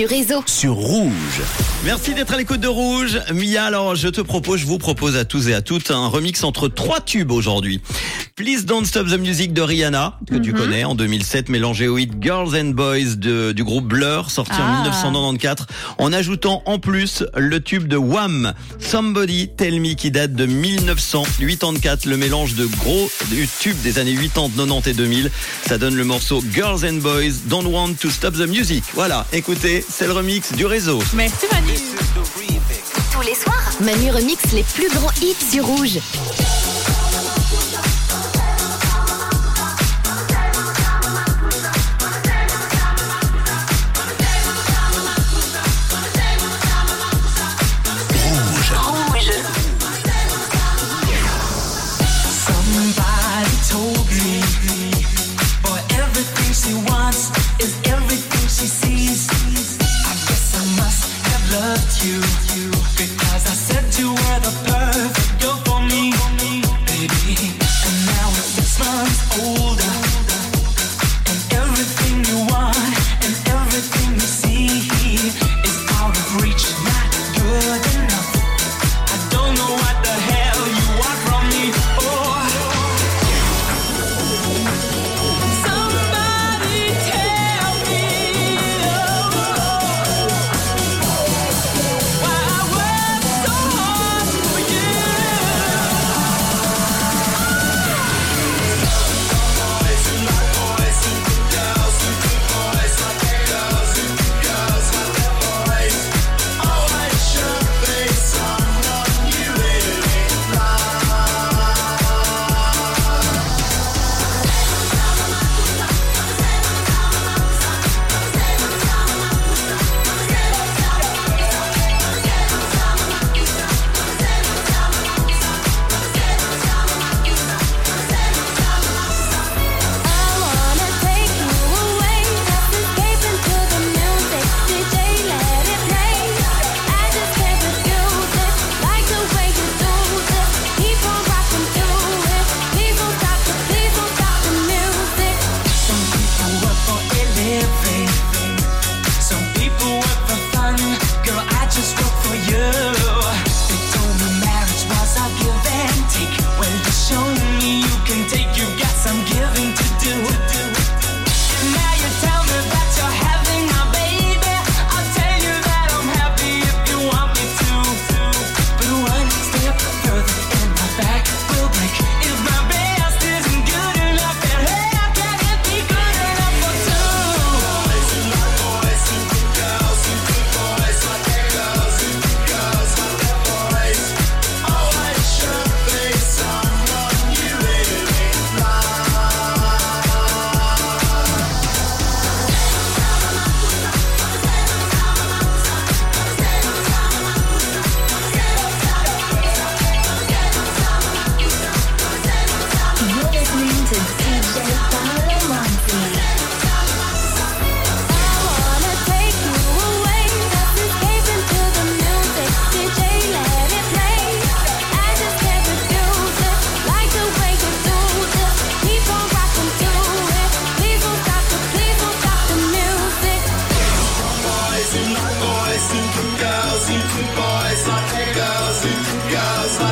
du réseau. sur Rouge. Merci d'être à l'écoute de Rouge. Mia, alors je te propose, je vous propose à tous et à toutes un remix entre trois tubes aujourd'hui. Please Don't Stop the Music de Rihanna, que tu connais, en 2007, mélangé au hit Girls and Boys de- du groupe Blur, sorti en Ah. 1994, en ajoutant en plus le tube de Wham, Somebody Tell Me, qui date de 1984, le mélange de gros du tube des années 80, 90 et 2000. Ça donne le morceau Girls and Boys Don't Want to Stop the Music. Voilà, écoutez, c'est le remix du réseau. Merci Manu. Tous les soirs, Manu remix les plus grands hits sur Rouge. months older Yeah. Gaza.